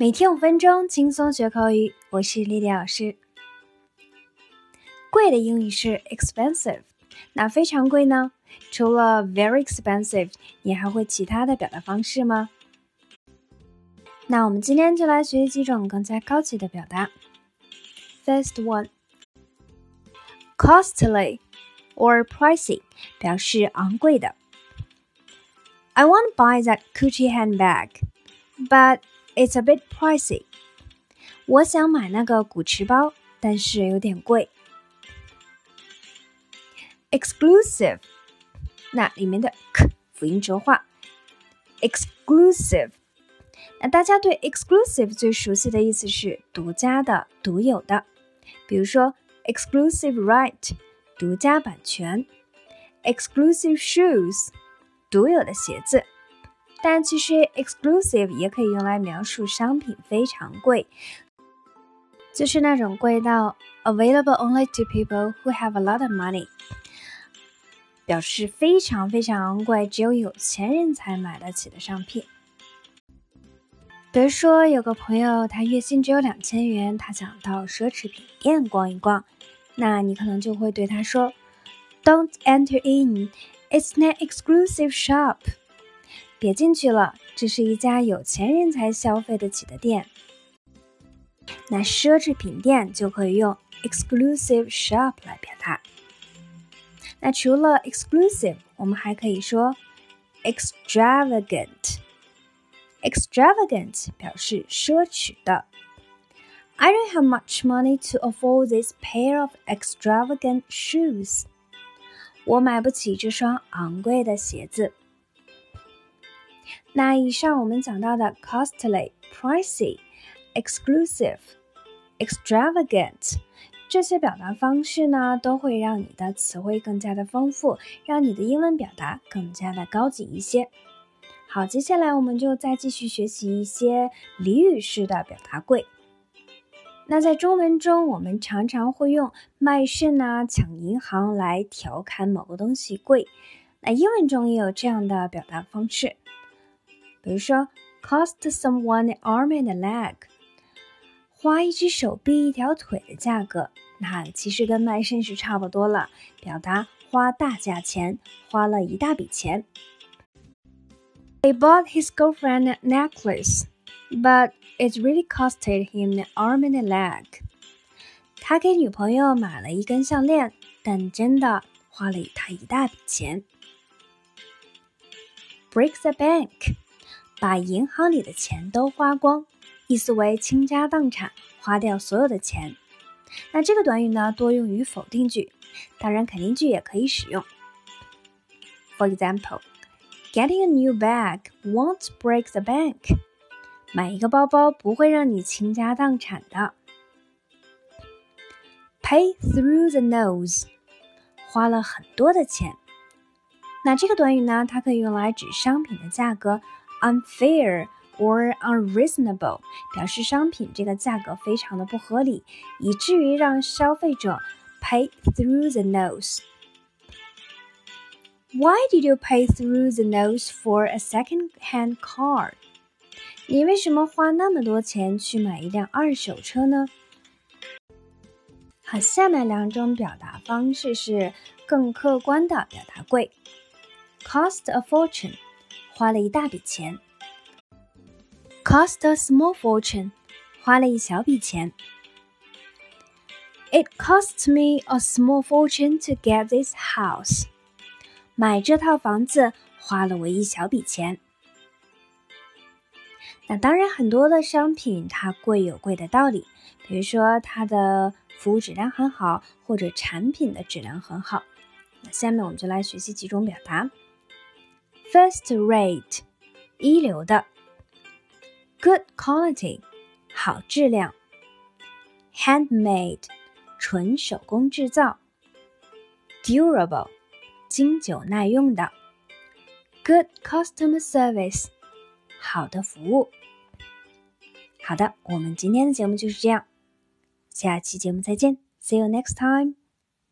每天五分钟，轻松学口语。我是丽丽老师。贵的英语是 expensive，那非常贵呢？除了 very expensive，你还会其他的表达方式吗？那我们今天就来学习几种更加高级的表达。First one，costly or pricey 表示昂贵的。I want to buy that Gucci handbag, but It's a bit pricey。我想买那个古驰包，但是有点贵。Exclusive，那里面的 k 辅音浊化。Exclusive，那大家对 exclusive 最熟悉的意思是独家的、独有的。比如说 exclusive right，独家版权；exclusive shoes，独有的鞋子。但其实 exclusive 也可以用来描述商品非常贵，就是那种贵到 available only to people who have a lot of money，表示非常非常昂贵，只有有钱人才买得起的商品。比如说，有个朋友他月薪只有两千元，他想到奢侈品店逛一逛，那你可能就会对他说：“Don't enter in, it's an exclusive shop。”别进去了，这是一家有钱人才消费得起的店。那奢侈品店就可以用 exclusive shop 来表达。那除了 exclusive，我们还可以说 extravagant。extravagant 表示奢侈的。I don't have much money to afford this pair of extravagant shoes。我买不起这双昂贵的鞋子。那以上我们讲到的 costly、pricey、exclusive、extravagant 这些表达方式呢，都会让你的词汇更加的丰富，让你的英文表达更加的高级一些。好，接下来我们就再继续学习一些俚语式的表达贵。那在中文中，我们常常会用卖肾啊、抢银行来调侃某个东西贵。那英文中也有这样的表达方式。比如说，cost someone an arm and a leg，花一只手臂一条腿的价格，那其实跟卖肾是差不多了，表达花大价钱，花了一大笔钱。He bought his girlfriend a necklace, but it really costed him an arm and a leg。他给女朋友买了一根项链，但真的花了他一大笔钱。Break the bank。 把银行里的钱都花光，意思为倾家荡产，花掉所有的钱。那这个短语呢，多用于否定句，当然肯定句也可以使用。For example, getting a new bag won't break the bank。买一个包包不会让你倾家荡产的。Pay through the nose，花了很多的钱。那这个短语呢，它可以用来指商品的价格。unfair or unreasonable，表示商品这个价格非常的不合理，以至于让消费者 pay through the nose。Why did you pay through the nose for a second-hand car？你为什么花那么多钱去买一辆二手车呢？好，下面两种表达方式是更客观的表达贵，cost a fortune。 花了一大笔钱，cost a small fortune，花了一小笔钱。It cost me a small fortune to get this house。买这套房子花了我一小笔钱。那当然，很多的商品它贵有贵的道理，比如说它的服务质量很好，或者产品的质量很好。那下面我们就来学习几种表达。First rate，一流的；good quality，好质量；handmade，纯手工制造；durable，经久耐用的；good customer service，好的服务。好的，我们今天的节目就是这样，下期节目再见，See you next time。